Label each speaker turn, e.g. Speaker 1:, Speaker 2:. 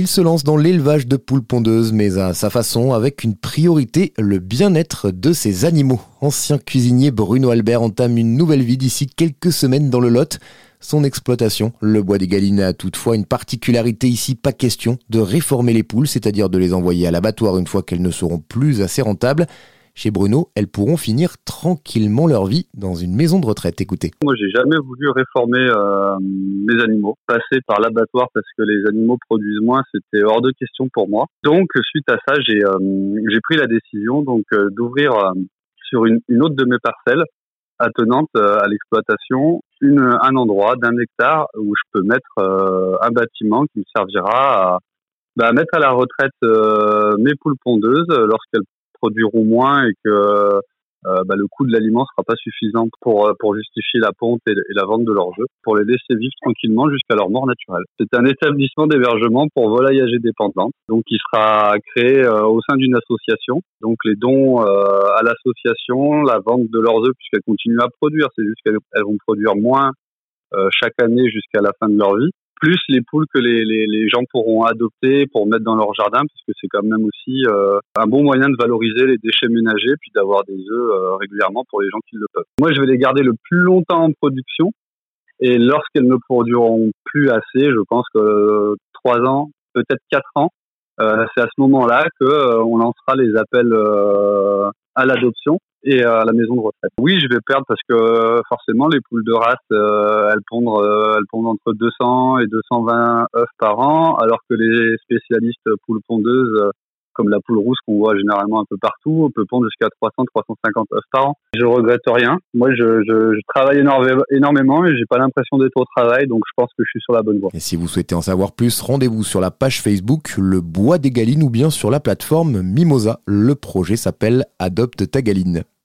Speaker 1: Il se lance dans l'élevage de poules pondeuses, mais à sa façon, avec une priorité, le bien-être de ses animaux. Ancien cuisinier Bruno Albert entame une nouvelle vie d'ici quelques semaines dans le Lot. Son exploitation, le bois des Galines, a toutefois une particularité ici, pas question de réformer les poules, c'est-à-dire de les envoyer à l'abattoir une fois qu'elles ne seront plus assez rentables. Chez Bruno, elles pourront finir tranquillement leur vie dans une maison de retraite. Écoutez.
Speaker 2: Moi, j'ai jamais voulu réformer euh, mes animaux. Passer par l'abattoir parce que les animaux produisent moins, c'était hors de question pour moi. Donc, suite à ça, j'ai euh, j'ai pris la décision donc euh, d'ouvrir sur une, autre de mes parcelles attenante à l'exploitation un endroit d'un hectare où je peux mettre un bâtiment qui me servira à bah, mettre à la retraite mes poules pondeuses lorsqu'elles produiront moins et que euh, bah, le coût de l'aliment sera pas suffisant pour euh, pour justifier la ponte et, la vente de leurs œufs, pour les laisser vivre tranquillement jusqu'à leur mort naturelle. C'est un établissement d'hébergement pour volailles âgées dépendantes, donc qui sera créé euh, au sein d'une association. Donc les dons à l'association, la vente de leurs œufs puisqu'elles continuent à produire, c'est juste qu'elles vont produire moins chaque année jusqu'à la fin de leur vie plus les poules que les, les, les, gens pourront adopter pour mettre dans leur jardin, parce que c'est quand même aussi euh, un bon moyen de valoriser les déchets ménagers, puis d'avoir des œufs euh, régulièrement pour les gens qui le peuvent. Moi, je vais les garder le plus longtemps en production, et lorsqu'elles ne produiront plus assez, je pense que trois ans, peut-être quatre ans, euh, c'est à ce moment-là que on lancera les appels à l'adoption à la maison de retraite. Oui, je vais perdre parce que forcément les poules de race, euh, elles pondent, euh, elles pondent entre 200 et 220 œufs par an, alors que les spécialistes poules pondeuses comme la poule rousse qu'on voit généralement un peu partout. On peut pondre jusqu'à 300, 350 œufs par an. Je regrette rien. Moi, je travaille énormément et j'ai pas l'impression d'être au travail, donc je pense que je suis sur la bonne voie.
Speaker 1: Et si vous souhaitez en savoir plus, rendez-vous sur la page Facebook Le Bois des Galines ou bien sur la plateforme Mimosa. Le projet s'appelle Adopte ta galine.